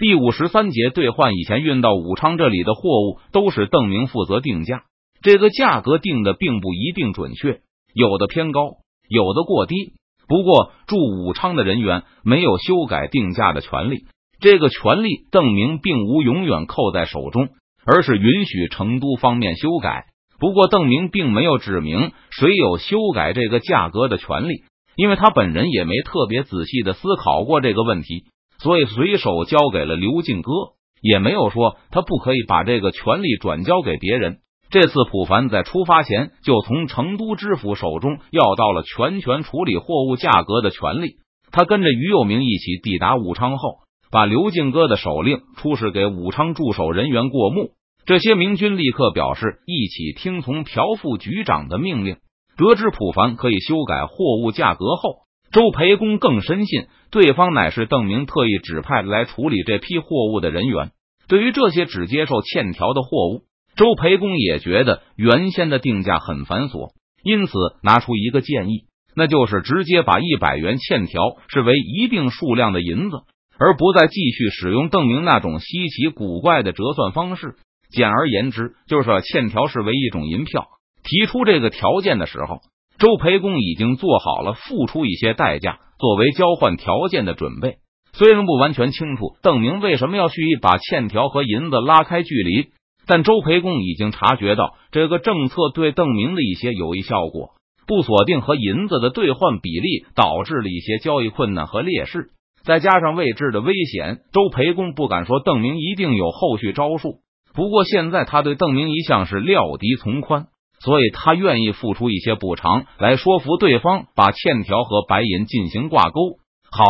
第五十三节兑换以前运到武昌这里的货物都是邓明负责定价，这个价格定的并不一定准确，有的偏高，有的过低。不过驻武昌的人员没有修改定价的权利，这个权利邓明并无永远扣在手中，而是允许成都方面修改。不过邓明并没有指明谁有修改这个价格的权利，因为他本人也没特别仔细的思考过这个问题。所以随手交给了刘进哥，也没有说他不可以把这个权力转交给别人。这次普凡在出发前就从成都知府手中要到了全权处理货物价格的权利。他跟着于幼明一起抵达武昌后，把刘进哥的手令出示给武昌驻守人员过目。这些明军立刻表示一起听从朴副局长的命令。得知普凡可以修改货物价格后。周培公更深信对方乃是邓明特意指派来处理这批货物的人员。对于这些只接受欠条的货物，周培公也觉得原先的定价很繁琐，因此拿出一个建议，那就是直接把一百元欠条视为一定数量的银子，而不再继续使用邓明那种稀奇古怪的折算方式。简而言之，就是把欠条视为一种银票。提出这个条件的时候。周培公已经做好了付出一些代价作为交换条件的准备，虽然不完全清楚邓明为什么要蓄意把欠条和银子拉开距离，但周培公已经察觉到这个政策对邓明的一些有益效果。不锁定和银子的兑换比例，导致了一些交易困难和劣势，再加上未知的危险，周培公不敢说邓明一定有后续招数。不过现在他对邓明一向是料敌从宽。所以他愿意付出一些补偿来说服对方把欠条和白银进行挂钩。好，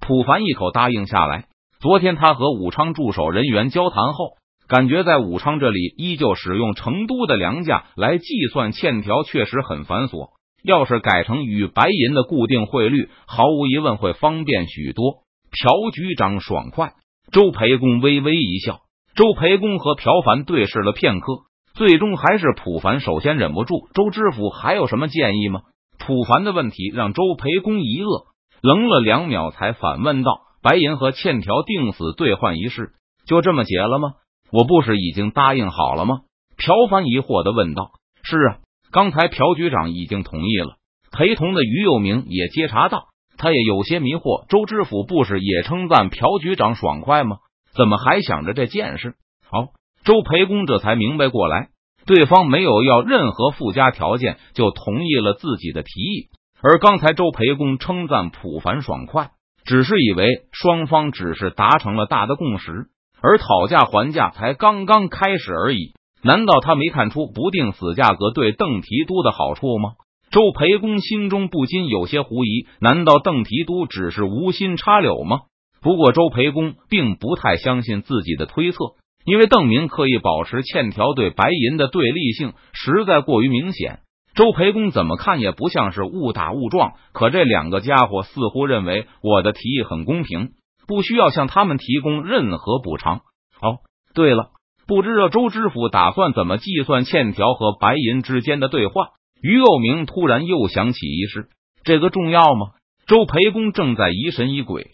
普凡一口答应下来。昨天他和武昌驻守人员交谈后，感觉在武昌这里依旧使用成都的粮价来计算欠条确实很繁琐。要是改成与白银的固定汇率，毫无疑问会方便许多。朴局长爽快，周培公微微一笑。周培公和朴凡对视了片刻。最终还是普凡首先忍不住。周知府还有什么建议吗？普凡的问题让周培公一愕，愣了两秒，才反问道：“白银和欠条定死兑换一事就这么结了吗？我不是已经答应好了吗？”朴凡疑惑的问道：“是啊，刚才朴局长已经同意了。”陪同的于幼明也接茬道：“他也有些迷惑。周知府不是也称赞朴局长爽快吗？怎么还想着这件事？”好。周培公这才明白过来，对方没有要任何附加条件就同意了自己的提议。而刚才周培公称赞普凡爽快，只是以为双方只是达成了大的共识，而讨价还价才刚刚开始而已。难道他没看出不定死价格对邓提督的好处吗？周培公心中不禁有些狐疑：难道邓提督只是无心插柳吗？不过周培公并不太相信自己的推测。因为邓明刻意保持欠条对白银的对立性实在过于明显，周培公怎么看也不像是误打误撞。可这两个家伙似乎认为我的提议很公平，不需要向他们提供任何补偿。哦，对了，不知道周知府打算怎么计算欠条和白银之间的兑换？于幼明突然又想起一事，这个重要吗？周培公正在疑神疑鬼，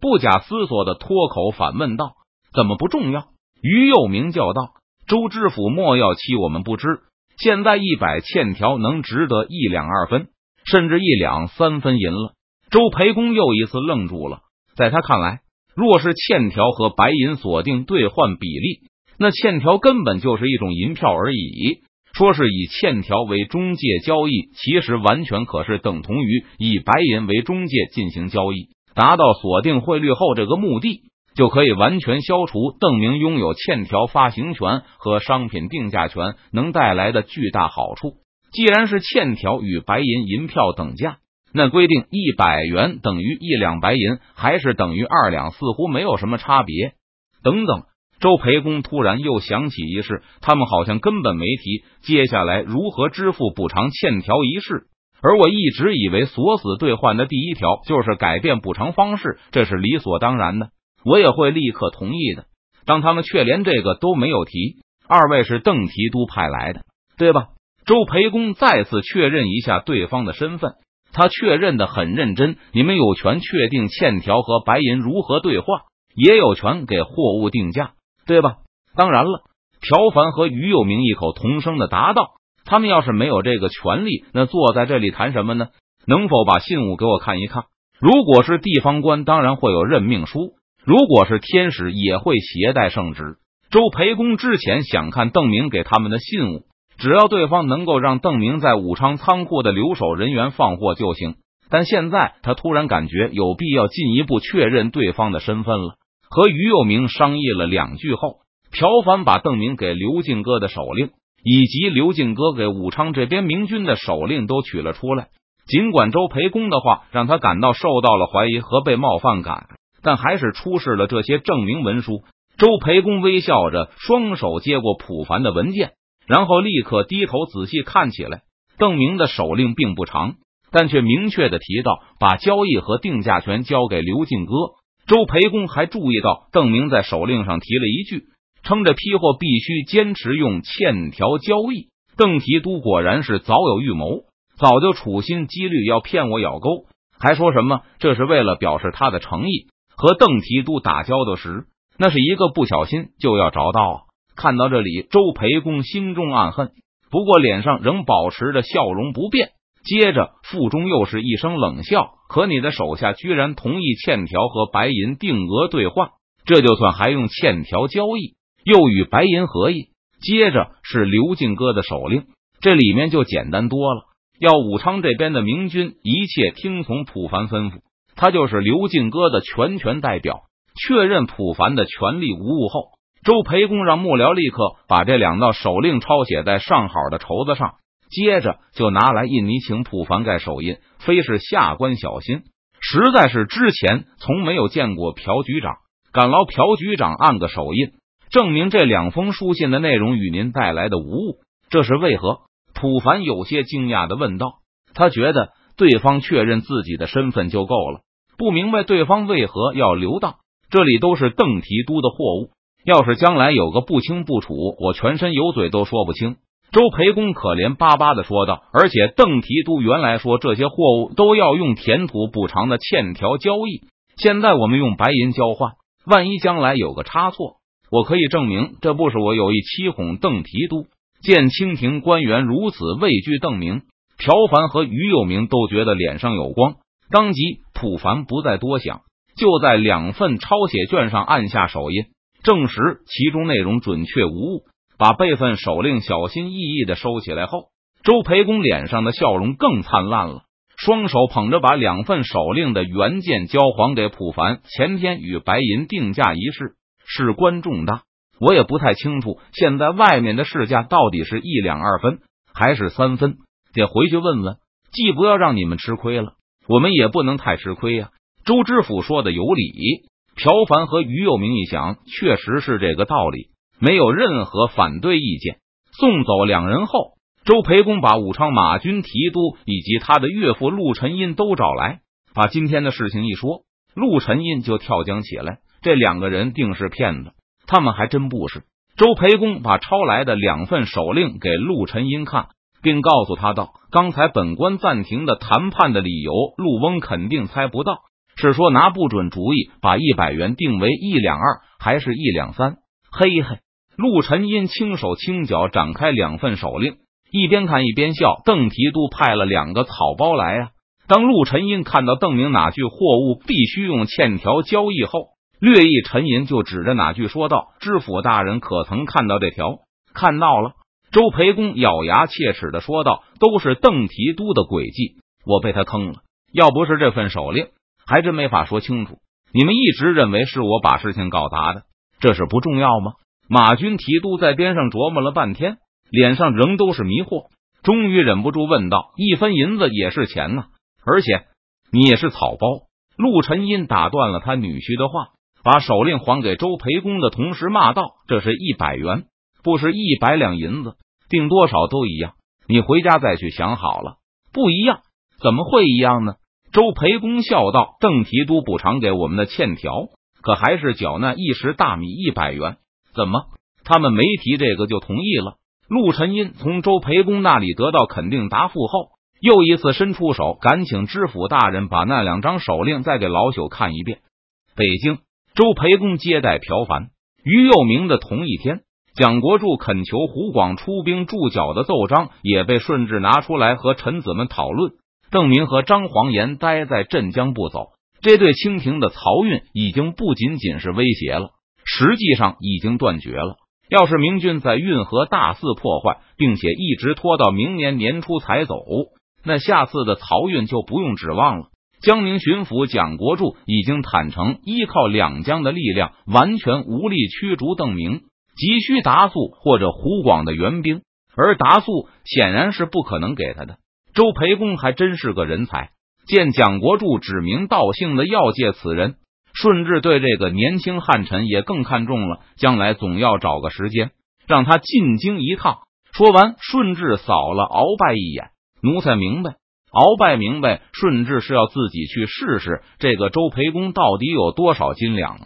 不假思索的脱口反问道：“怎么不重要？”于幼明叫道：“周知府莫要欺我们不知，现在一百欠条能值得一两二分，甚至一两三分银了。”周培公又一次愣住了。在他看来，若是欠条和白银锁定兑换比例，那欠条根本就是一种银票而已。说是以欠条为中介交易，其实完全可是等同于以白银为中介进行交易，达到锁定汇率后这个目的。就可以完全消除邓明拥有欠条发行权和商品定价权能带来的巨大好处。既然是欠条与白银银票等价，那规定一百元等于一两白银，还是等于二两，似乎没有什么差别。等等，周培公突然又想起一事，他们好像根本没提接下来如何支付补偿欠条一事。而我一直以为锁死兑换的第一条就是改变补偿方式，这是理所当然的。我也会立刻同意的。当他们却连这个都没有提，二位是邓提督派来的，对吧？周培公再次确认一下对方的身份，他确认的很认真。你们有权确定欠条和白银如何兑换，也有权给货物定价，对吧？当然了，朴凡和于有明异口同声的答道：“他们要是没有这个权利，那坐在这里谈什么呢？能否把信物给我看一看？如果是地方官，当然会有任命书；如果是天使，也会携带圣旨。周培公之前想看邓明给他们的信物，只要对方能够让邓明在武昌仓库的留守人员放货就行。但现在他突然感觉有必要进一步确认对方的身份了。和于有明商议了两句后。朴凡把邓明给刘敬哥的手令，以及刘敬哥给武昌这边明军的手令都取了出来。尽管周培公的话让他感到受到了怀疑和被冒犯感，但还是出示了这些证明文书。周培公微笑着，双手接过普凡的文件，然后立刻低头仔细看起来。邓明的手令并不长，但却明确的提到把交易和定价权交给刘进哥。周培公还注意到邓明在手令上提了一句。称这批货必须坚持用欠条交易。邓提督果然是早有预谋，早就处心积虑要骗我咬钩，还说什么这是为了表示他的诚意。和邓提督打交道时，那是一个不小心就要着道啊！看到这里，周培公心中暗恨，不过脸上仍保持着笑容不变。接着，腹中又是一声冷笑：“可你的手下居然同意欠条和白银定额兑换，这就算还用欠条交易？”又与白银合意，接着是刘进哥的手令，这里面就简单多了。要武昌这边的明军一切听从普凡吩咐，他就是刘进哥的全权代表。确认普凡的权力无误后，周培公让幕僚立刻把这两道手令抄写在上好的绸子上，接着就拿来印泥，请普凡盖手印。非是下官小心，实在是之前从没有见过朴局长，敢劳朴局长按个手印。证明这两封书信的内容与您带来的无误，这是为何？普凡有些惊讶的问道。他觉得对方确认自己的身份就够了，不明白对方为何要留当。这里都是邓提督的货物，要是将来有个不清不楚，我全身有嘴都说不清。周培公可怜巴巴的说道。而且邓提督原来说这些货物都要用田土补偿的欠条交易，现在我们用白银交换，万一将来有个差错。我可以证明，这不是我有意欺哄邓提督。见清廷官员如此畏惧邓明，朴凡和于有明都觉得脸上有光。当即，普凡不再多想，就在两份抄写卷上按下手印，证实其中内容准确无误。把备份手令小心翼翼的收起来后，周培公脸上的笑容更灿烂了，双手捧着把两份手令的原件交还给普凡。前天与白银定价一事。事关重大，我也不太清楚现在外面的市价到底是一两二分还是三分，得回去问问。既不要让你们吃亏了，我们也不能太吃亏呀。周知府说的有理，朴凡和于有明一想，确实是这个道理，没有任何反对意见。送走两人后，周培公把武昌马军提督以及他的岳父陆沉音都找来，把今天的事情一说，陆沉音就跳江起来。这两个人定是骗子，他们还真不是。周培公把抄来的两份手令给陆沉音看，并告诉他道：“刚才本官暂停的谈判的理由，陆翁肯定猜不到，是说拿不准主意，把一百元定为一两二，还是一两三？”嘿嘿，陆晨英轻手轻脚展开两份手令，一边看一边笑。邓提督派了两个草包来啊！当陆晨英看到邓明哪句货物必须用欠条交易后。略一沉吟，就指着哪句说道：“知府大人可曾看到这条？”看到了。周培公咬牙切齿的说道：“都是邓提督的诡计，我被他坑了。要不是这份手令，还真没法说清楚。你们一直认为是我把事情搞砸的，这是不重要吗？”马军提督在边上琢磨了半天，脸上仍都是迷惑，终于忍不住问道：“一分银子也是钱呐，而且你也是草包。”陆晨音打断了他女婿的话。把手令还给周培公的同时，骂道：“这是一百元，不是一百两银子，定多少都一样。你回家再去想好了。不一样，怎么会一样呢？”周培公笑道：“邓提督补偿给我们的欠条，可还是缴纳一石大米一百元。怎么，他们没提这个就同意了？”陆晨音从周培公那里得到肯定答复后，又一次伸出手，赶请知府大人把那两张手令再给老朽看一遍。北京。周培公接待朴凡、于右明的同一天，蒋国柱恳求胡广出兵驻脚的奏章也被顺治拿出来和臣子们讨论。邓明和张黄岩待在镇江不走，这对清廷的漕运已经不仅仅是威胁了，实际上已经断绝了。要是明军在运河大肆破坏，并且一直拖到明年年初才走，那下次的漕运就不用指望了。江宁巡抚蒋国柱已经坦诚，依靠两江的力量完全无力驱逐邓明，急需达速或者湖广的援兵，而达速显然是不可能给他的。周培公还真是个人才，见蒋国柱指名道姓的要借此人，顺治对这个年轻汉臣也更看重了。将来总要找个时间让他进京一趟。说完，顺治扫了鳌拜一眼，奴才明白。鳌拜明白，顺治是要自己去试试这个周培公到底有多少斤两。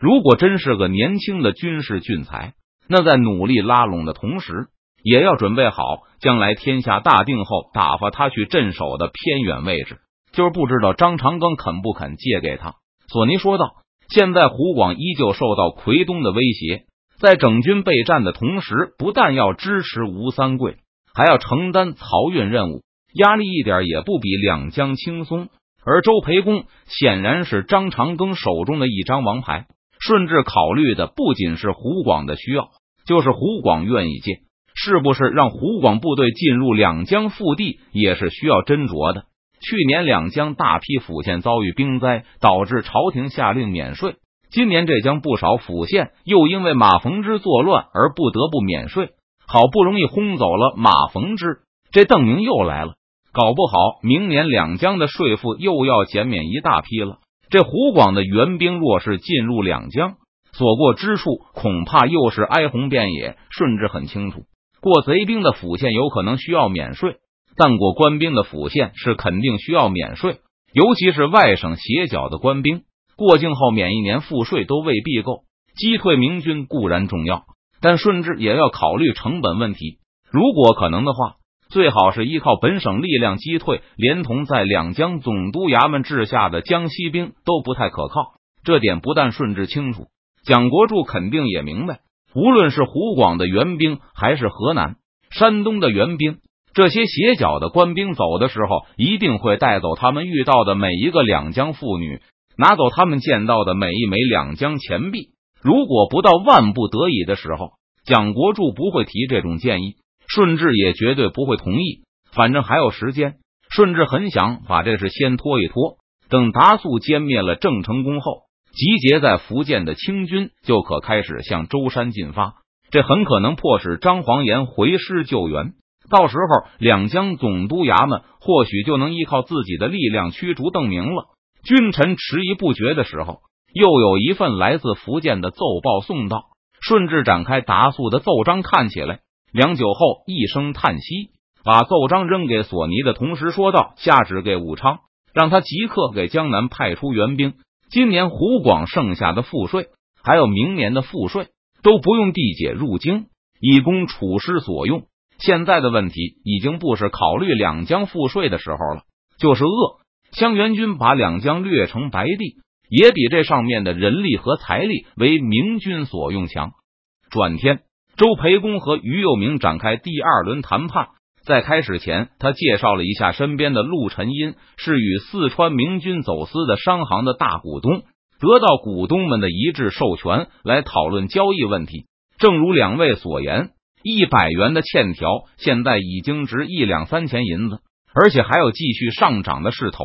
如果真是个年轻的军事俊才，那在努力拉拢的同时。也要准备好，将来天下大定后，打发他去镇守的偏远位置。就是不知道张长庚肯不肯借给他。索尼说道：“现在湖广依旧受到奎东的威胁，在整军备战的同时，不但要支持吴三桂，还要承担漕运任务，压力一点也不比两江轻松。而周培公显然是张长庚手中的一张王牌。顺治考虑的不仅是湖广的需要，就是湖广愿意借。”是不是让湖广部队进入两江腹地也是需要斟酌的？去年两江大批府县遭遇兵灾，导致朝廷下令免税。今年浙江不少府县又因为马逢之作乱而不得不免税。好不容易轰走了马逢之，这邓明又来了，搞不好明年两江的税赋又要减免一大批了。这湖广的援兵若是进入两江，所过之处恐怕又是哀鸿遍野。顺治很清楚。过贼兵的府县有可能需要免税，但过官兵的府县是肯定需要免税。尤其是外省斜角的官兵，过境后免一年赋税都未必够。击退明军固然重要，但顺治也要考虑成本问题。如果可能的话，最好是依靠本省力量击退，连同在两江总督衙门治下的江西兵都不太可靠。这点不但顺治清楚，蒋国柱肯定也明白。无论是湖广的援兵，还是河南、山东的援兵，这些斜角的官兵走的时候，一定会带走他们遇到的每一个两江妇女，拿走他们见到的每一枚两江钱币。如果不到万不得已的时候，蒋国柱不会提这种建议，顺治也绝对不会同意。反正还有时间，顺治很想把这事先拖一拖，等达速歼灭了郑成功后。集结在福建的清军就可开始向舟山进发，这很可能迫使张黄岩回师救援。到时候，两江总督衙门或许就能依靠自己的力量驱逐邓明了。君臣迟疑不决的时候，又有一份来自福建的奏报送到。顺治展开达速的奏章，看起来，良久后一声叹息，把奏章扔给索尼的同时说道：“下旨给武昌，让他即刻给江南派出援兵。”今年湖广剩下的赋税，还有明年的赋税，都不用递解入京，以供楚师所用。现在的问题已经不是考虑两江赋税的时候了，就是饿湘元军把两江掠成白地，也比这上面的人力和财力为明军所用强。转天，周培公和于右明展开第二轮谈判。在开始前，他介绍了一下身边的陆晨音是与四川明军走私的商行的大股东，得到股东们的一致授权来讨论交易问题。正如两位所言，一百元的欠条现在已经值一两三钱银子，而且还有继续上涨的势头。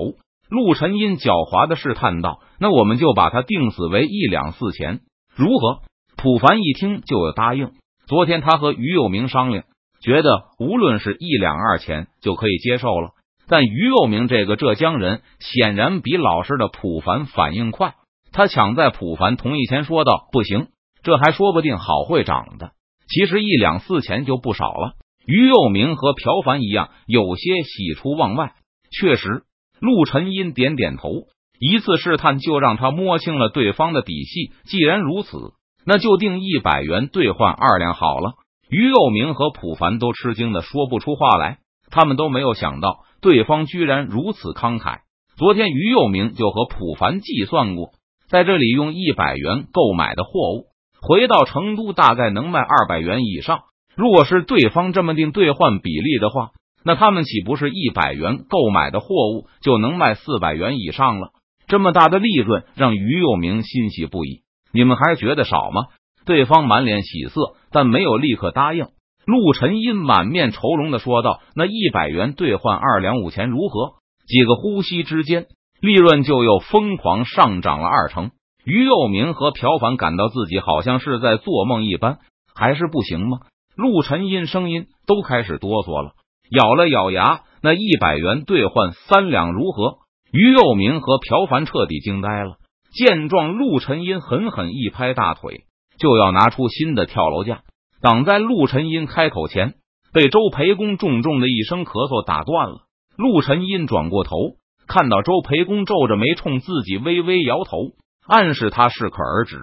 陆晨音狡猾的试探道：“那我们就把它定死为一两四钱，如何？”普凡一听就有答应。昨天他和于有明商量。觉得无论是一两二钱就可以接受了，但于右明这个浙江人显然比老实的普凡反应快，他抢在普凡同意前说道：“不行，这还说不定好会涨的。其实一两四钱就不少了。”于右明和朴凡一样，有些喜出望外。确实，陆晨音点点头，一次试探就让他摸清了对方的底细。既然如此，那就定一百元兑换二两好了。于右明和普凡都吃惊的说不出话来，他们都没有想到对方居然如此慷慨。昨天于右明就和普凡计算过，在这里用一百元购买的货物，回到成都大概能卖二百元以上。如果是对方这么定兑换比例的话，那他们岂不是一百元购买的货物就能卖四百元以上了？这么大的利润让于佑明欣喜不已。你们还觉得少吗？对方满脸喜色，但没有立刻答应。陆晨英满面愁容的说道：“那一百元兑换二两五钱如何？”几个呼吸之间。利润就又疯狂上涨了二成。于佑明和朴凡感到自己好像是在做梦一般，还是不行吗？陆晨音声音都开始哆嗦了，咬了咬牙，那一百元兑换三两如何？于佑明和朴凡彻底惊呆了。见状，陆晨音狠狠一拍大腿，就要拿出新的跳楼架，挡在陆晨音开口前，被周培公重重的一声咳嗽打断了。陆晨音转过头。看到周培公皱着眉冲自己微微摇头，暗示他适可而止。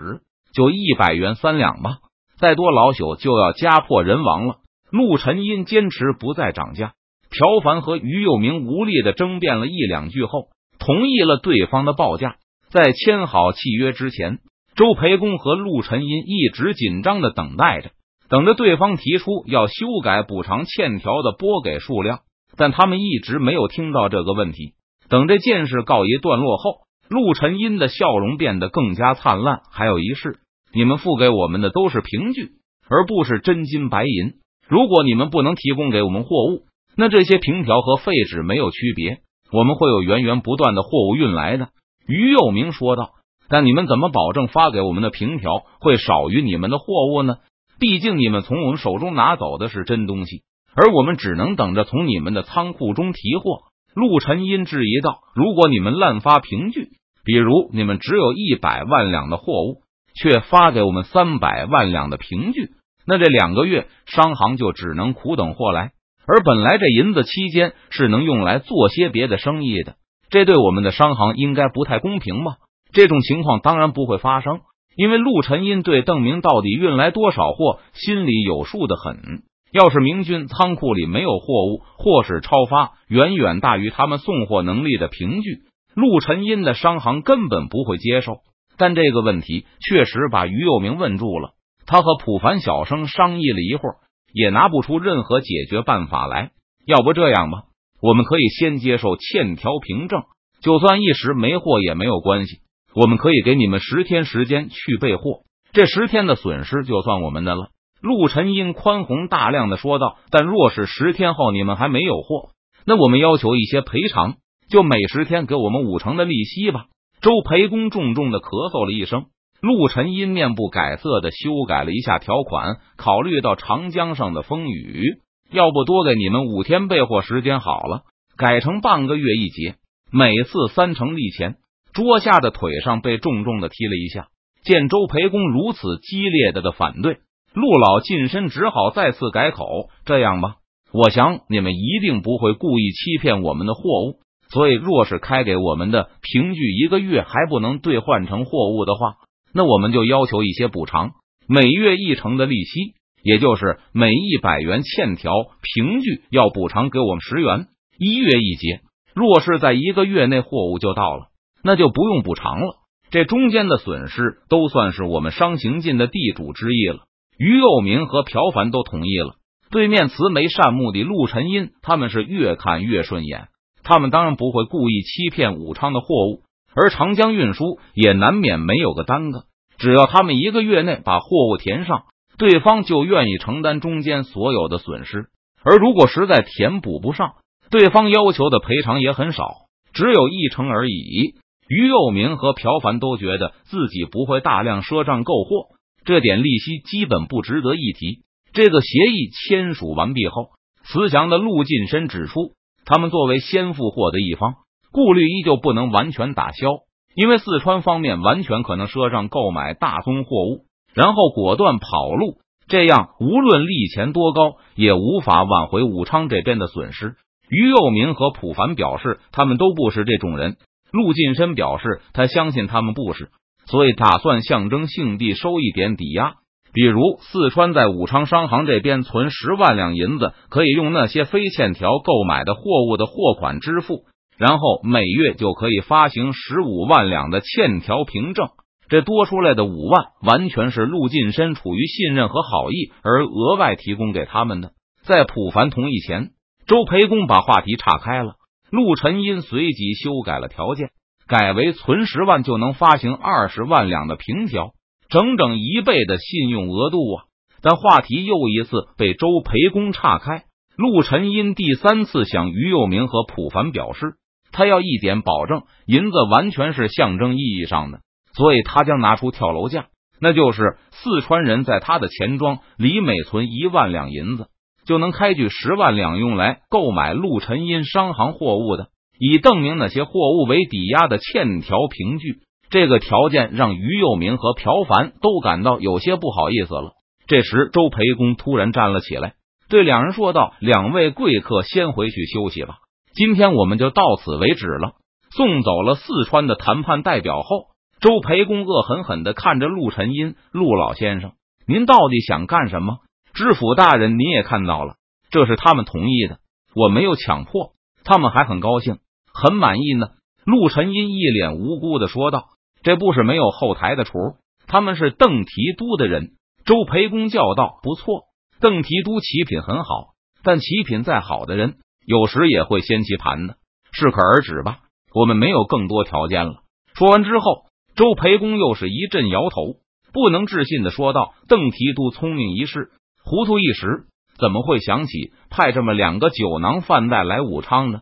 就一百元三两吧，再多老朽就要家破人亡了。陆晨英坚持不再涨价，朴凡和于佑明无力的争辩了一两句后，同意了对方的报价。在签好契约之前，周培公和陆晨音一直紧张的等待着，等着对方提出要修改补偿欠条的拨给数量，但他们一直没有听到这个问题。等这件事告一段落后，陆晨音的笑容变得更加灿烂。还有一事，你们付给我们的都是凭据，而不是真金白银。如果你们不能提供给我们货物，那这些凭条和废纸没有区别，我们会有源源不断的货物运来的。于佑明说道。但你们怎么保证发给我们的凭条会少于你们的货物呢？毕竟你们从我们手中拿走的是真东西，而我们只能等着从你们的仓库中提货。陆晨音质疑道：“如果你们滥发凭据，比如你们只有一百万两的货物，却发给我们三百万两的凭据，那这两个月商行就只能苦等货来。而本来这银子期间是能用来做些别的生意的，这对我们的商行应该不太公平吧？这种情况当然不会发生，因为陆晨因对邓明到底运来多少货心里有数的很。”要是明军仓库里没有货物，或是超发远远大于他们送货能力的凭据，陆晨英的商行根本不会接受。但这个问题确实把于佑明问住了。他和普凡小声商议了一会儿，也拿不出任何解决办法来。要不这样吧，我们可以先接受欠条凭证，就算一时没货也没有关系。我们可以给你们十天时间去备货，这十天的损失就算我们的了。陆晨英宽宏大量的说道：“但若是十天后你们还没有货，那我们要求一些赔偿，就每十天给我们五成的利息吧。”周培公重重的咳嗽了一声，陆晨英面不改色的修改了一下条款，考虑到长江上的风雨，要不多给你们五天备货时间好了，改成半个月一结，每次三成利钱。桌下的腿上被重重的踢了一下，见周培公如此激烈的的反对。陆老近身，只好再次改口。这样吧，我想你们一定不会故意欺骗我们的货物，所以若是开给我们的凭据一个月还不能兑换成货物的话，那我们就要求一些补偿，每月一成的利息，也就是每一百元欠条凭据要补偿给我们十元，一月一结。若是在一个月内货物就到了，那就不用补偿了。这中间的损失都算是我们商行进的地主之谊了。于佑明和朴凡都同意了。对面慈眉善目的陆晨音，他们是越看越顺眼。他们当然不会故意欺骗武昌的货物，而长江运输也难免没有个耽搁。只要他们一个月内把货物填上，对方就愿意承担中间所有的损失。而如果实在填补不上，对方要求的赔偿也很少，只有一成而已。于佑明和朴凡都觉得自己不会大量赊账购货。这点利息基本不值得一提。这个协议签署完毕后，慈祥的陆晋深指出，他们作为先付货的一方，顾虑依旧不能完全打消，因为四川方面完全可能赊账购买大宗货物，然后果断跑路。这样无论利钱多高，也无法挽回武昌这边的损失。于佑明和普凡表示，他们都不是这种人。陆晋深表示，他相信他们不是。所以打算象征性地收一点抵押，比如四川在武昌商行这边存十万两银子，可以用那些非欠条购买的货物的货款支付，然后每月就可以发行十五万两的欠条凭证。这多出来的五万，完全是陆晋深出于信任和好意而额外提供给他们的。在普凡同意前，周培公把话题岔开了。陆晨因随即修改了条件，改为存十万就能发行二十万两的凭条，整整一倍的信用额度啊！但话题又一次被周培公岔开。陆晨因第三次向于幼明和普凡表示，他要一点保证，银子完全是象征意义上的。所以他将拿出跳楼价，那就是四川人在他的钱庄里每存一万两银子，就能开具十万两用来购买陆晨英商行货物的，以证明那些货物为抵押的欠条凭据。这个条件让于幼明和朴凡都感到有些不好意思了。这时，周培公突然站了起来，对两人说道：“两位贵客，先回去休息吧。今天我们就到此为止了。”送走了四川的谈判代表后。周培公恶狠狠的看着陆晨音，陆老先生，您到底想干什么？知府大人，您也看到了，这是他们同意的，我没有强迫，他们还很高兴，很满意呢。陆晨音一脸无辜的说道：“这不是没有后台的厨，他们是邓提督的人。”周培公叫道：“不错，邓提督棋品很好，但棋品再好的人，有时也会掀棋盘的。适可而止吧，我们没有更多条件了。”说完之后。周培公又是一阵摇头，不能置信的说道：“邓提督聪明一世，糊涂一时，怎么会想起派这么两个酒囊饭袋来武昌呢？”